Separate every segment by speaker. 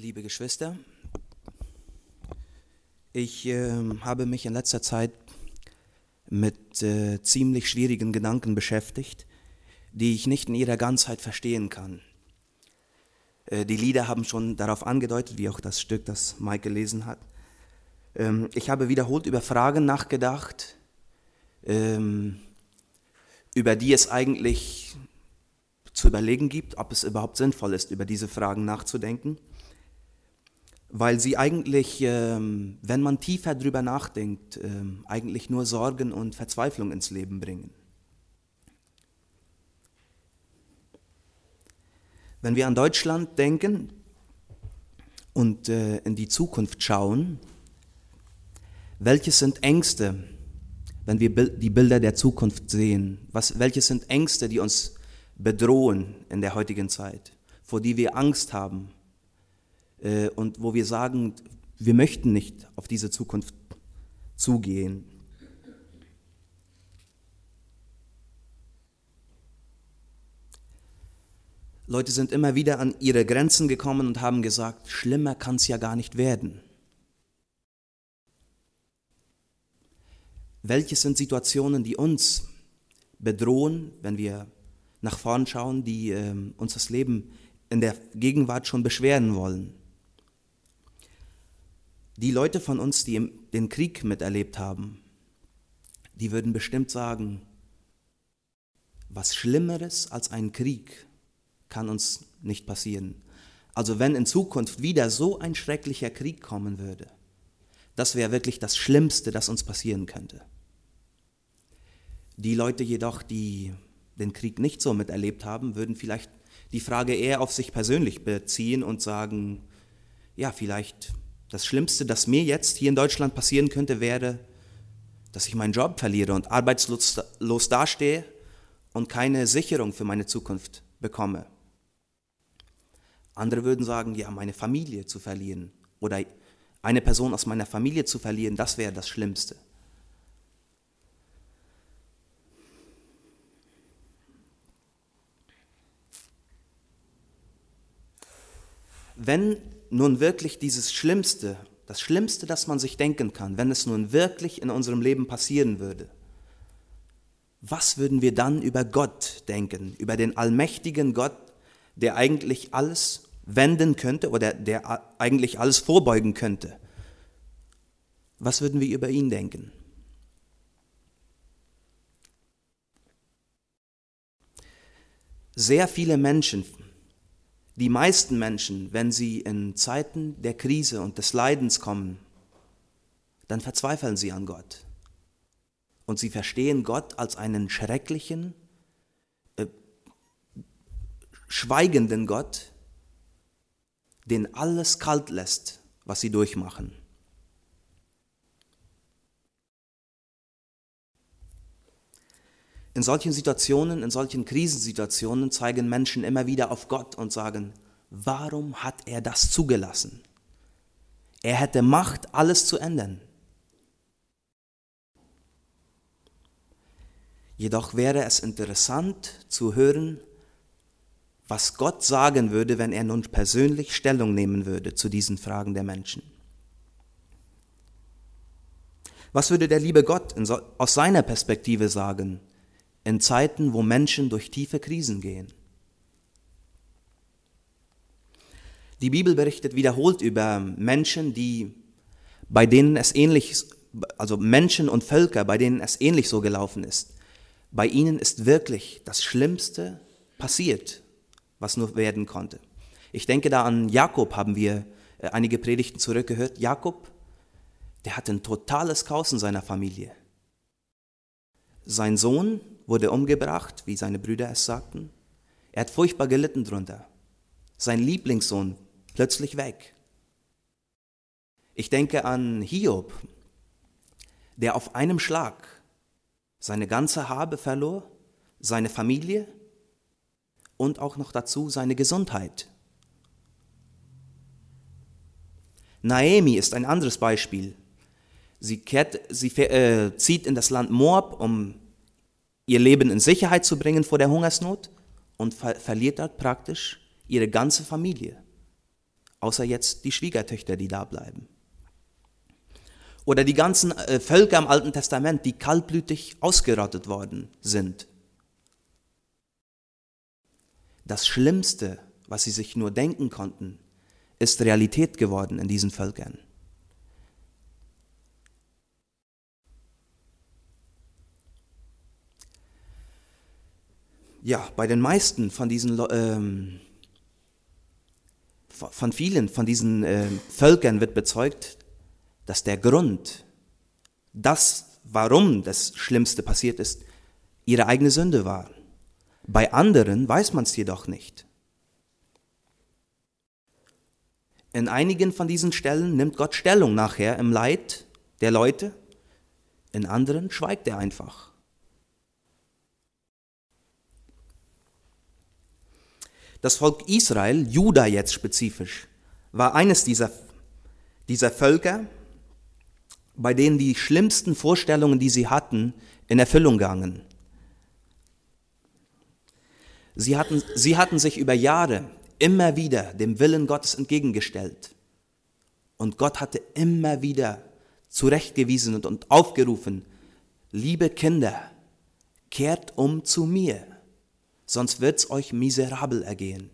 Speaker 1: Liebe Geschwister, ich äh, habe mich in letzter Zeit mit äh, ziemlich schwierigen Gedanken beschäftigt, die ich nicht in ihrer Ganzheit verstehen kann. Äh, die Lieder haben schon darauf angedeutet, wie auch das Stück, das Mike gelesen hat. Ähm, ich habe wiederholt über Fragen nachgedacht, ähm, über die es eigentlich zu überlegen gibt, ob es überhaupt sinnvoll ist, über diese Fragen nachzudenken weil sie eigentlich, ähm, wenn man tiefer drüber nachdenkt, ähm, eigentlich nur Sorgen und Verzweiflung ins Leben bringen. Wenn wir an Deutschland denken und äh, in die Zukunft schauen, welches sind Ängste, wenn wir die Bilder der Zukunft sehen? Was, welche sind Ängste, die uns bedrohen in der heutigen Zeit, vor die wir Angst haben? Äh, und wo wir sagen, wir möchten nicht auf diese Zukunft zugehen. Leute sind immer wieder an ihre Grenzen gekommen und haben gesagt, schlimmer kann es ja gar nicht werden. Welche sind Situationen, die uns bedrohen, wenn wir nach vorn schauen, die äh, uns das Leben in der Gegenwart schon beschweren wollen? Die Leute von uns, die den Krieg miterlebt haben, die würden bestimmt sagen, was Schlimmeres als ein Krieg kann uns nicht passieren. Also wenn in Zukunft wieder so ein schrecklicher Krieg kommen würde, das wäre wirklich das Schlimmste, das uns passieren könnte. Die Leute jedoch, die den Krieg nicht so miterlebt haben, würden vielleicht die Frage eher auf sich persönlich beziehen und sagen, ja, vielleicht das Schlimmste, das mir jetzt hier in Deutschland passieren könnte, wäre, dass ich meinen Job verliere und arbeitslos dastehe und keine Sicherung für meine Zukunft bekomme. Andere würden sagen, ja, meine Familie zu verlieren oder eine Person aus meiner Familie zu verlieren, das wäre das Schlimmste. Wenn nun wirklich dieses Schlimmste, das Schlimmste, das man sich denken kann, wenn es nun wirklich in unserem Leben passieren würde, was würden wir dann über Gott denken, über den allmächtigen Gott, der eigentlich alles wenden könnte oder der eigentlich alles vorbeugen könnte? Was würden wir über ihn denken? Sehr viele Menschen die meisten Menschen, wenn sie in Zeiten der Krise und des Leidens kommen, dann verzweifeln sie an Gott. Und sie verstehen Gott als einen schrecklichen, äh, schweigenden Gott, den alles kalt lässt, was sie durchmachen. In solchen Situationen, in solchen Krisensituationen zeigen Menschen immer wieder auf Gott und sagen, warum hat er das zugelassen? Er hätte Macht, alles zu ändern. Jedoch wäre es interessant zu hören, was Gott sagen würde, wenn er nun persönlich Stellung nehmen würde zu diesen Fragen der Menschen. Was würde der liebe Gott aus seiner Perspektive sagen, in Zeiten, wo Menschen durch tiefe Krisen gehen. Die Bibel berichtet wiederholt über Menschen, die, bei denen es ähnlich, also Menschen und Völker, bei denen es ähnlich so gelaufen ist. Bei ihnen ist wirklich das Schlimmste passiert, was nur werden konnte. Ich denke da an Jakob, haben wir äh, einige Predigten zurückgehört. Jakob, der hatte ein totales Chaos in seiner Familie. Sein Sohn wurde umgebracht, wie seine Brüder es sagten. Er hat furchtbar gelitten drunter. Sein Lieblingssohn plötzlich weg. Ich denke an Hiob, der auf einem Schlag seine ganze Habe verlor, seine Familie und auch noch dazu seine Gesundheit. Naemi ist ein anderes Beispiel. Sie, kehrt, sie äh, zieht in das Land Moab, um ihr Leben in Sicherheit zu bringen vor der Hungersnot und ver verliert dort praktisch ihre ganze Familie. außer jetzt die Schwiegertöchter, die da bleiben. Oder die ganzen äh, Völker im Alten Testament, die kaltblütig ausgerottet worden sind. Das Schlimmste, was sie sich nur denken konnten, ist Realität geworden in diesen Völkern. Ja, bei den meisten von diesen ähm, von vielen von diesen äh, Völkern wird bezeugt, dass der Grund, das, warum das Schlimmste passiert ist, ihre eigene Sünde war. Bei anderen weiß man es jedoch nicht. In einigen von diesen Stellen nimmt Gott Stellung nachher im Leid der Leute, in anderen schweigt er einfach. Das Volk Israel, Juda jetzt spezifisch, war eines dieser, dieser Völker, bei denen die schlimmsten Vorstellungen, die sie hatten, in Erfüllung gangen. Sie hatten, sie hatten sich über Jahre immer wieder dem Willen Gottes entgegengestellt. Und Gott hatte immer wieder zurechtgewiesen und aufgerufen, liebe Kinder, kehrt um zu mir sonst wird's euch miserabel ergehen.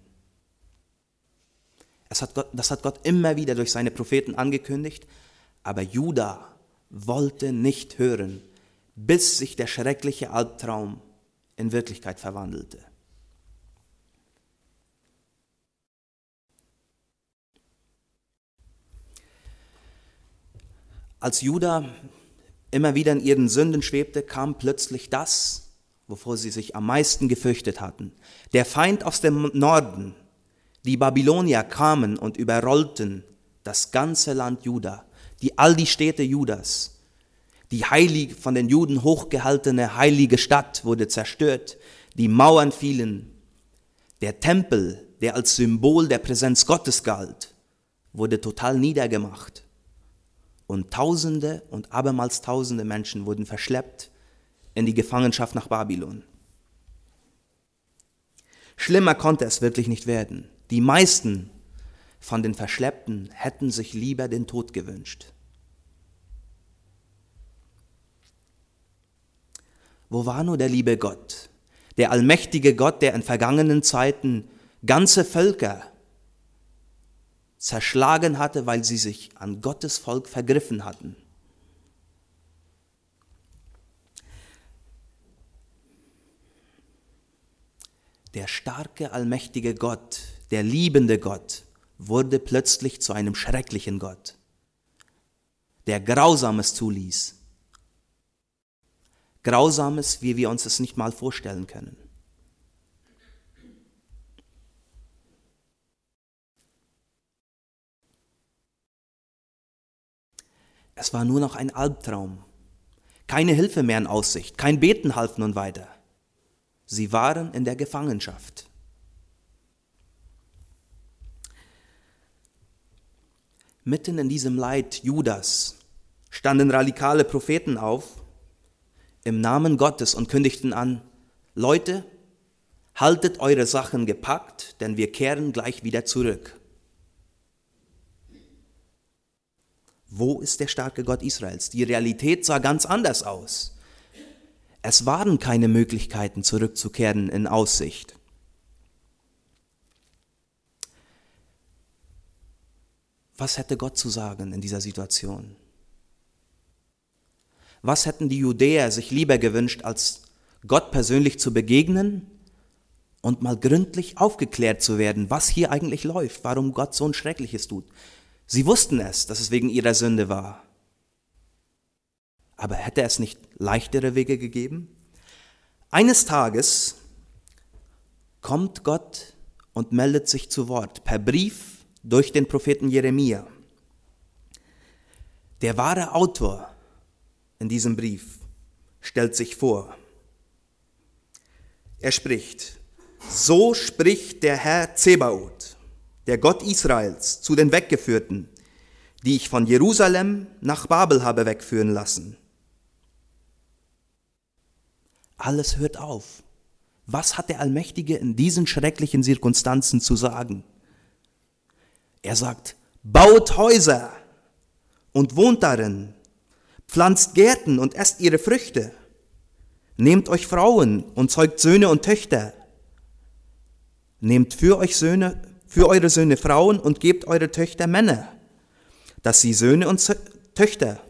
Speaker 1: Hat Gott, das hat Gott immer wieder durch seine Propheten angekündigt, aber Judah wollte nicht hören, bis sich der schreckliche Albtraum in Wirklichkeit verwandelte. Als Judah immer wieder in ihren Sünden schwebte, kam plötzlich das, wovor sie sich am meisten gefürchtet hatten. Der Feind aus dem Norden, die Babylonier kamen und überrollten das ganze Land Juda, die all die Städte Judas. Die heilig, von den Juden hochgehaltene heilige Stadt wurde zerstört, die Mauern fielen, der Tempel, der als Symbol der Präsenz Gottes galt, wurde total niedergemacht. Und Tausende und abermals Tausende Menschen wurden verschleppt in die Gefangenschaft nach Babylon. Schlimmer konnte es wirklich nicht werden. Die meisten von den Verschleppten hätten sich lieber den Tod gewünscht. Wo war nur der liebe Gott, der allmächtige Gott, der in vergangenen Zeiten ganze Völker zerschlagen hatte, weil sie sich an Gottes Volk vergriffen hatten? Der starke, allmächtige Gott, der liebende Gott, wurde plötzlich zu einem schrecklichen Gott, der Grausames zuließ. Grausames, wie wir uns es nicht mal vorstellen können. Es war nur noch ein Albtraum, keine Hilfe mehr in Aussicht, kein Beten half nun weiter. Sie waren in der Gefangenschaft. Mitten in diesem Leid Judas standen radikale Propheten auf im Namen Gottes und kündigten an, Leute, haltet eure Sachen gepackt, denn wir kehren gleich wieder zurück. Wo ist der starke Gott Israels? Die Realität sah ganz anders aus. Es waren keine Möglichkeiten zurückzukehren in Aussicht. Was hätte Gott zu sagen in dieser Situation? Was hätten die Judäer sich lieber gewünscht, als Gott persönlich zu begegnen und mal gründlich aufgeklärt zu werden, was hier eigentlich läuft, warum Gott so ein Schreckliches tut? Sie wussten es, dass es wegen ihrer Sünde war. Aber hätte es nicht leichtere Wege gegeben? Eines Tages kommt Gott und meldet sich zu Wort per Brief durch den Propheten Jeremia. Der wahre Autor in diesem Brief stellt sich vor. Er spricht, so spricht der Herr Zebaoth, der Gott Israels, zu den Weggeführten, die ich von Jerusalem nach Babel habe wegführen lassen. Alles hört auf. Was hat der Allmächtige in diesen schrecklichen Zirkunstanzen zu sagen? Er sagt, baut Häuser und wohnt darin, pflanzt Gärten und esst ihre Früchte, nehmt euch Frauen und zeugt Söhne und Töchter, nehmt für euch Söhne, für eure Söhne Frauen und gebt eure Töchter Männer, dass sie Söhne und Töchter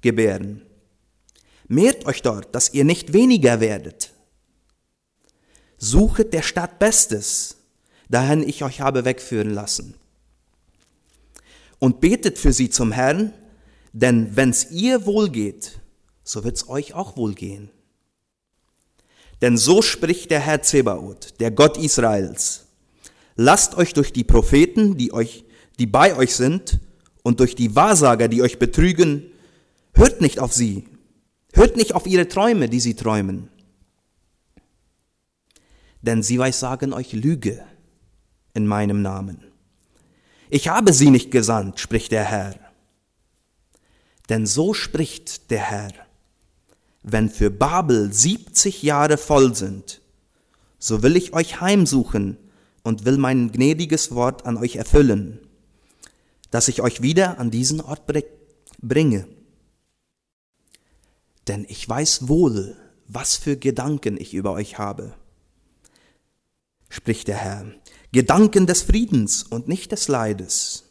Speaker 1: gebären. Mehrt euch dort, dass ihr nicht weniger werdet. Suchet der Stadt Bestes, dahin ich euch habe wegführen lassen. Und betet für sie zum Herrn, denn wenn's ihr wohlgeht, so wird's euch auch wohlgehen. Denn so spricht der Herr Zebaoth, der Gott Israels. Lasst euch durch die Propheten, die euch, die bei euch sind, und durch die Wahrsager, die euch betrügen, hört nicht auf sie, hört nicht auf ihre Träume, die sie träumen. Denn sie weissagen euch Lüge in meinem Namen. Ich habe sie nicht gesandt, spricht der Herr. Denn so spricht der Herr, wenn für Babel siebzig Jahre voll sind, so will ich euch heimsuchen und will mein gnädiges Wort an euch erfüllen, dass ich euch wieder an diesen Ort bringe. Denn ich weiß wohl, was für Gedanken ich über euch habe, spricht der Herr, Gedanken des Friedens und nicht des Leides,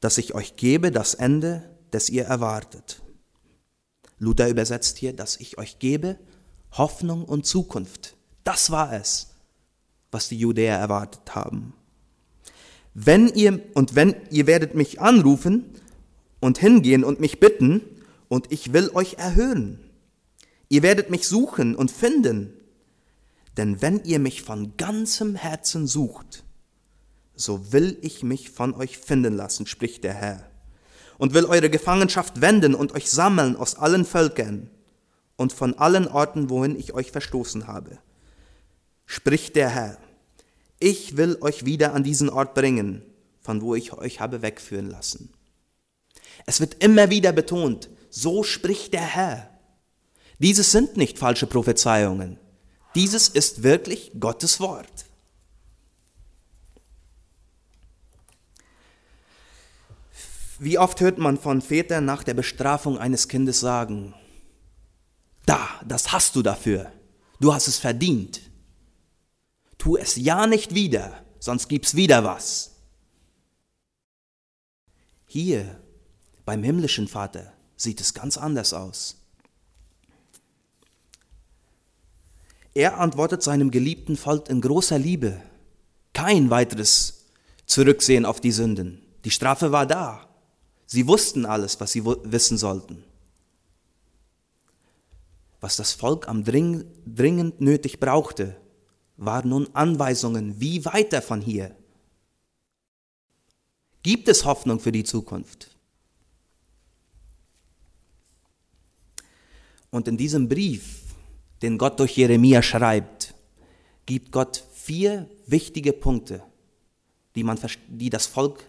Speaker 1: dass ich euch gebe das Ende, das ihr erwartet. Luther übersetzt hier, dass ich euch gebe Hoffnung und Zukunft. Das war es, was die Judäer erwartet haben. Wenn ihr, und wenn ihr werdet mich anrufen und hingehen und mich bitten, und ich will euch erhören. Ihr werdet mich suchen und finden, denn wenn ihr mich von ganzem Herzen sucht, so will ich mich von euch finden lassen, spricht der Herr, und will eure Gefangenschaft wenden und euch sammeln aus allen Völkern und von allen Orten, wohin ich euch verstoßen habe. Spricht der Herr, ich will euch wieder an diesen Ort bringen, von wo ich euch habe wegführen lassen. Es wird immer wieder betont, so spricht der Herr. Dieses sind nicht falsche Prophezeiungen. Dieses ist wirklich Gottes Wort. Wie oft hört man von Vätern nach der Bestrafung eines Kindes sagen, da, das hast du dafür, du hast es verdient. Tu es ja nicht wieder, sonst gibt's wieder was. Hier beim himmlischen Vater sieht es ganz anders aus. Er antwortet seinem geliebten Volk in großer Liebe. Kein weiteres Zurücksehen auf die Sünden. Die Strafe war da. Sie wussten alles, was sie wissen sollten. Was das Volk am dringend nötig brauchte, waren nun Anweisungen, wie weiter von hier. Gibt es Hoffnung für die Zukunft? Und in diesem Brief, den Gott durch Jeremia schreibt, gibt Gott vier wichtige Punkte, die, man, die das Volk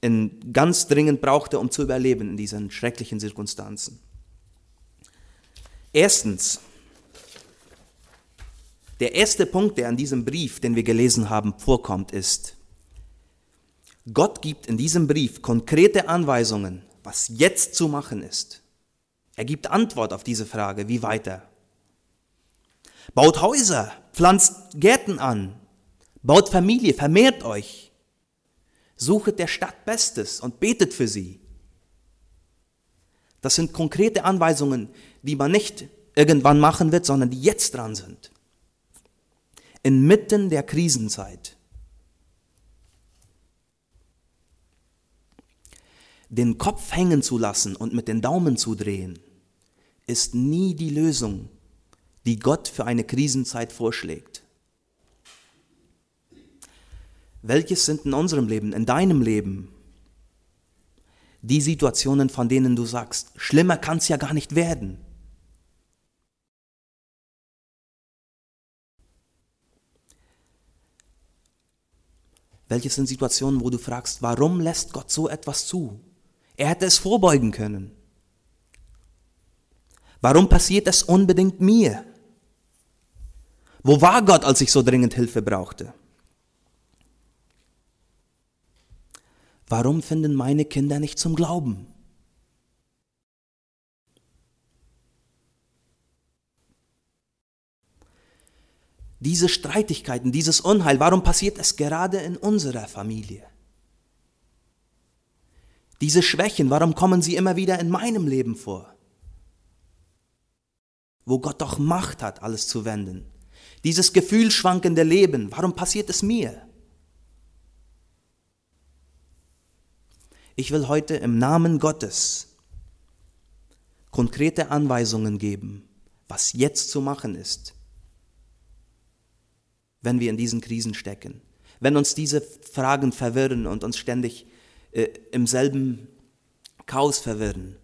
Speaker 1: in ganz dringend brauchte, um zu überleben in diesen schrecklichen Zirkunstanzen. Erstens, der erste Punkt, der an diesem Brief, den wir gelesen haben, vorkommt, ist, Gott gibt in diesem Brief konkrete Anweisungen, was jetzt zu machen ist. Er gibt Antwort auf diese Frage, wie weiter. Baut Häuser, pflanzt Gärten an, baut Familie, vermehrt euch, Suchet der Stadt Bestes und betet für sie. Das sind konkrete Anweisungen, die man nicht irgendwann machen wird, sondern die jetzt dran sind. Inmitten der Krisenzeit. Den Kopf hängen zu lassen und mit den Daumen zu drehen, ist nie die Lösung, die Gott für eine Krisenzeit vorschlägt. Welches sind in unserem Leben, in deinem Leben, die Situationen, von denen du sagst, schlimmer kann es ja gar nicht werden? Welches sind Situationen, wo du fragst, warum lässt Gott so etwas zu? Er hätte es vorbeugen können. Warum passiert es unbedingt mir? Wo war Gott, als ich so dringend Hilfe brauchte? warum finden meine Kinder nicht zum Glauben? Diese Streitigkeiten, dieses Unheil, warum passiert es gerade in unserer Familie? Diese Schwächen, warum kommen sie immer wieder in meinem Leben vor? Wo Gott doch Macht hat, alles zu wenden. Dieses gefühlschwankende Leben, warum passiert es mir? Ich will heute im Namen Gottes konkrete Anweisungen geben, was jetzt zu machen ist, wenn wir in diesen Krisen stecken, wenn uns diese Fragen verwirren und uns ständig äh, im selben Chaos verwirren.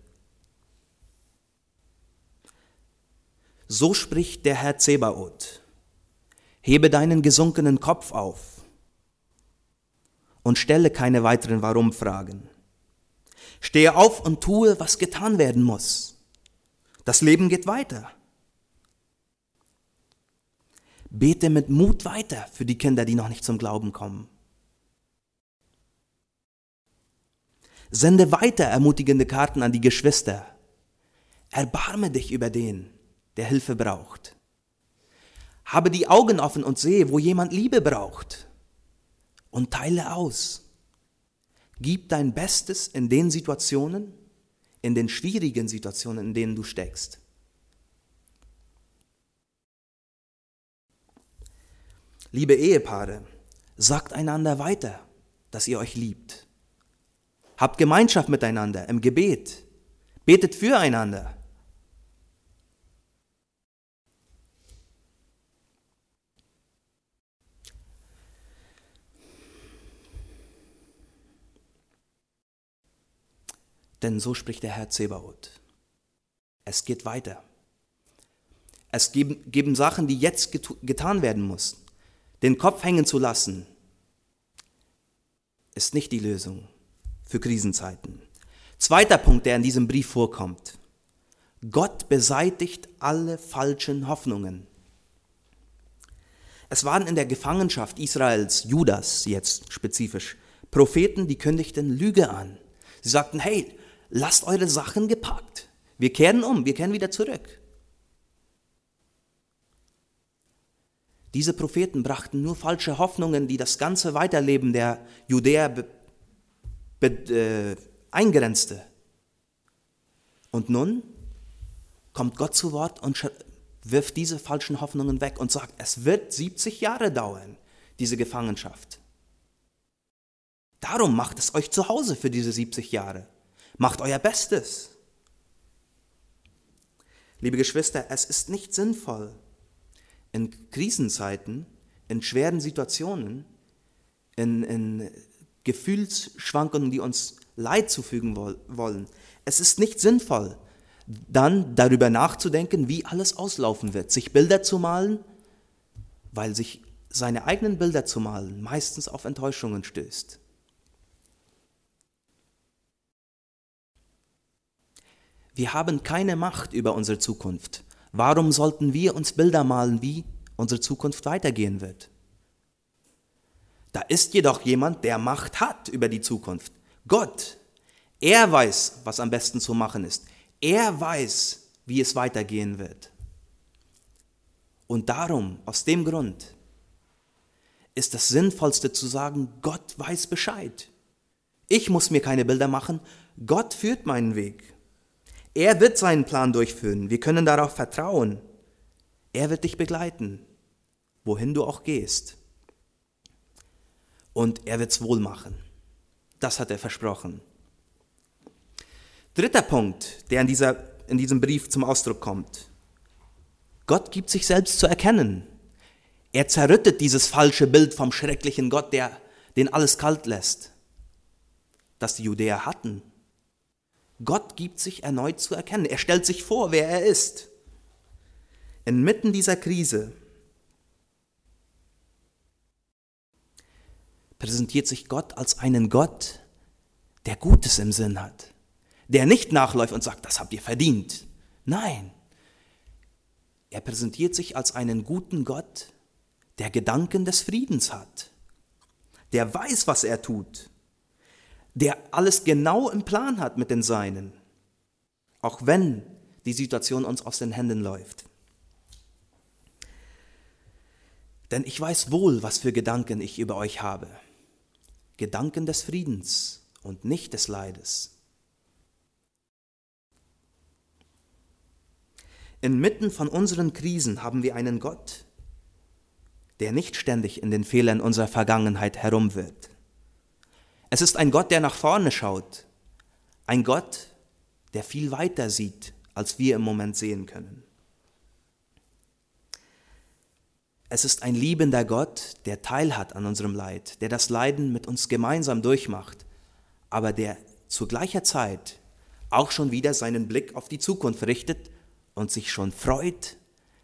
Speaker 1: So spricht der Herr Zebaoth. Hebe deinen gesunkenen Kopf auf und stelle keine weiteren Warum-Fragen. Stehe auf und tue, was getan werden muss. Das Leben geht weiter. Bete mit Mut weiter für die Kinder, die noch nicht zum Glauben kommen. Sende weiter ermutigende Karten an die Geschwister. Erbarme dich über den, der Hilfe braucht. Habe die Augen offen und sehe, wo jemand Liebe braucht. Und teile aus. Gib dein Bestes in den Situationen, in den schwierigen Situationen, in denen du steckst. Liebe Ehepaare, sagt einander weiter, dass ihr euch liebt. Habt Gemeinschaft miteinander im Gebet. Betet füreinander. Denn so spricht der Herr Zebaoth. Es geht weiter. Es geben, geben Sachen, die jetzt getan werden müssen. Den Kopf hängen zu lassen, ist nicht die Lösung für Krisenzeiten. Zweiter Punkt, der in diesem Brief vorkommt. Gott beseitigt alle falschen Hoffnungen. Es waren in der Gefangenschaft Israels, Judas jetzt spezifisch, Propheten, die kündigten Lüge an. Sie sagten, hey, lasst eure Sachen gepackt. Wir kehren um, wir kehren wieder zurück. Diese Propheten brachten nur falsche Hoffnungen, die das ganze Weiterleben der Judäer be, be, äh, eingrenzte. Und nun kommt Gott zu Wort und wirft diese falschen Hoffnungen weg und sagt, es wird 70 Jahre dauern, diese Gefangenschaft. Darum macht es euch zu Hause für diese 70 Jahre. Macht euer Bestes. Liebe Geschwister, es ist nicht sinnvoll, in Krisenzeiten, in schweren Situationen, in, in Gefühlsschwankungen, die uns Leid zufügen wollen. Es ist nicht sinnvoll, dann darüber nachzudenken, wie alles auslaufen wird, sich Bilder zu malen, weil sich seine eigenen Bilder zu malen meistens auf Enttäuschungen stößt. Wir haben keine Macht über unsere Zukunft. Warum sollten wir uns Bilder malen, wie unsere Zukunft weitergehen wird? Da ist jedoch jemand, der Macht hat über die Zukunft. Gott. Er weiß, was am besten zu machen ist. Er weiß, wie es weitergehen wird. Und darum, aus dem Grund, ist das Sinnvollste zu sagen, Gott weiß Bescheid. Ich muss mir keine Bilder machen, Gott führt meinen Weg. Er wird seinen Plan durchführen. Wir können darauf vertrauen. Er wird dich begleiten, wohin du auch gehst. Und er wird es wohl machen. Das hat er versprochen. Dritter Punkt, der in, dieser, in diesem Brief zum Ausdruck kommt. Gott gibt sich selbst zu erkennen. Er zerrüttet dieses falsche Bild vom schrecklichen Gott, der den alles kalt lässt, das die Judäer hatten. Gott gibt sich erneut zu erkennen. Er stellt sich vor, wer er ist. Inmitten dieser Krise präsentiert sich Gott als einen Gott, der Gutes im Sinn hat, der nicht nachläuft und sagt, das habt ihr verdient. Nein, er präsentiert sich als einen guten Gott, der Gedanken des Friedens hat, der weiß, was er tut, der alles genau im Plan hat mit den Seinen, auch wenn die Situation uns aus den Händen läuft. Denn ich weiß wohl, was für Gedanken ich über euch habe. Gedanken des Friedens und nicht des Leides. Inmitten von unseren Krisen haben wir einen Gott, der nicht ständig in den Fehlern unserer Vergangenheit herumwirrt. Es ist ein Gott, der nach vorne schaut, ein Gott, der viel weiter sieht, als wir im Moment sehen können. Es ist ein liebender Gott, der teilhat an unserem Leid, der das Leiden mit uns gemeinsam durchmacht, aber der zu gleicher Zeit auch schon wieder seinen Blick auf die Zukunft richtet und sich schon freut,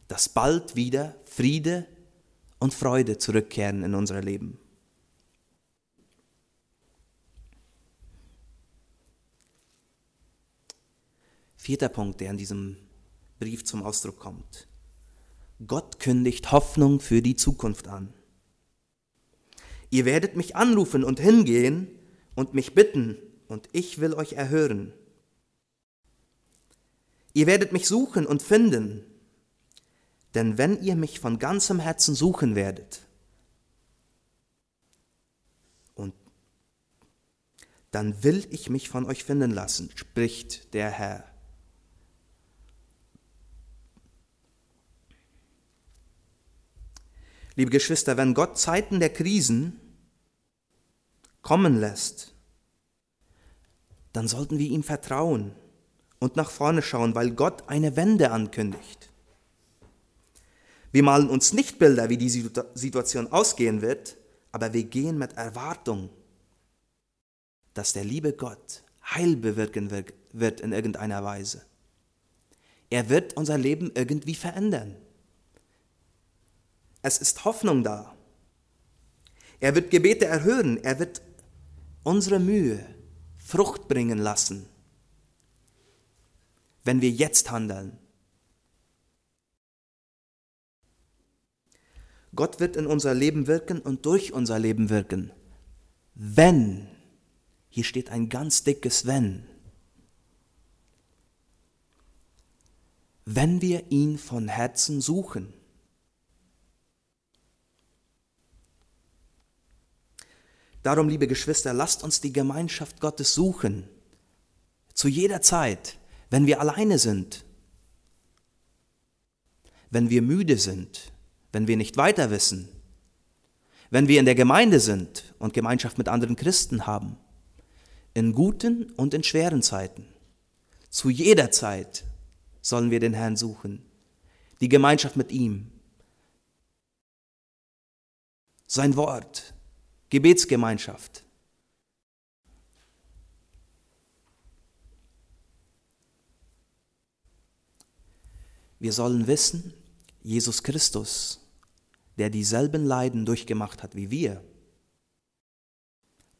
Speaker 1: dass bald wieder Friede und Freude zurückkehren in unser Leben. Vierter Punkt, der in diesem Brief zum Ausdruck kommt. Gott kündigt Hoffnung für die Zukunft an. Ihr werdet mich anrufen und hingehen und mich bitten, und ich will euch erhören. Ihr werdet mich suchen und finden, denn wenn ihr mich von ganzem Herzen suchen werdet, und dann will ich mich von euch finden lassen, spricht der Herr. Liebe Geschwister, wenn Gott Zeiten der Krisen kommen lässt, dann sollten wir ihm vertrauen und nach vorne schauen, weil Gott eine Wende ankündigt. Wir malen uns nicht Bilder, wie die Situation ausgehen wird, aber wir gehen mit Erwartung, dass der liebe Gott Heil bewirken wird in irgendeiner Weise. Er wird unser Leben irgendwie verändern. Es ist Hoffnung da. Er wird Gebete erhören. Er wird unsere Mühe Frucht bringen lassen, wenn wir jetzt handeln. Gott wird in unser Leben wirken und durch unser Leben wirken. Wenn, hier steht ein ganz dickes Wenn, wenn wir ihn von Herzen suchen. Darum, liebe Geschwister, lasst uns die Gemeinschaft Gottes suchen. Zu jeder Zeit, wenn wir alleine sind, wenn wir müde sind, wenn wir nicht weiter wissen, wenn wir in der Gemeinde sind und Gemeinschaft mit anderen Christen haben, in guten und in schweren Zeiten. Zu jeder Zeit sollen wir den Herrn suchen, die Gemeinschaft mit ihm, sein Wort, Gebetsgemeinschaft. Wir sollen wissen, Jesus Christus, der dieselben Leiden durchgemacht hat wie wir,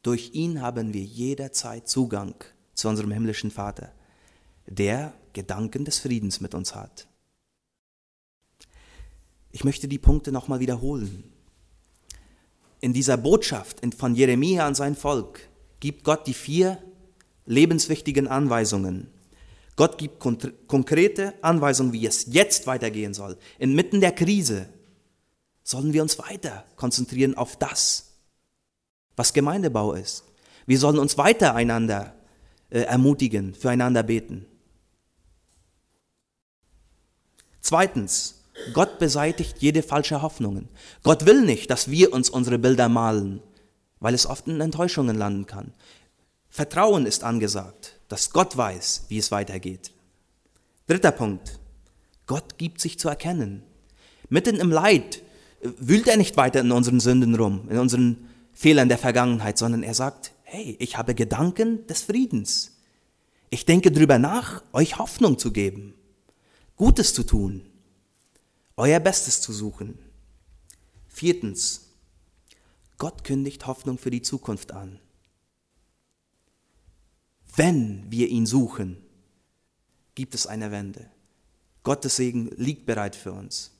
Speaker 1: durch ihn haben wir jederzeit Zugang zu unserem himmlischen Vater, der Gedanken des Friedens mit uns hat. Ich möchte die Punkte nochmal wiederholen in dieser Botschaft von Jeremia an sein Volk gibt Gott die vier lebenswichtigen Anweisungen. Gott gibt konkrete Anweisungen, wie es jetzt weitergehen soll. Inmitten der Krise sollen wir uns weiter konzentrieren auf das, was Gemeindebau ist. Wir sollen uns weiter einander äh, ermutigen, füreinander beten. Zweitens, Gott beseitigt jede falsche Hoffnung. Gott will nicht, dass wir uns unsere Bilder malen, weil es oft in Enttäuschungen landen kann. Vertrauen ist angesagt, dass Gott weiß, wie es weitergeht. Dritter Punkt. Gott gibt sich zu erkennen. Mitten im Leid wühlt er nicht weiter in unseren Sünden rum, in unseren Fehlern der Vergangenheit, sondern er sagt, hey, ich habe Gedanken des Friedens. Ich denke drüber nach, euch Hoffnung zu geben, Gutes zu tun euer Bestes zu suchen. Viertens, Gott kündigt Hoffnung für die Zukunft an. Wenn wir ihn suchen, gibt es eine Wende. Gottes Segen liegt bereit für uns.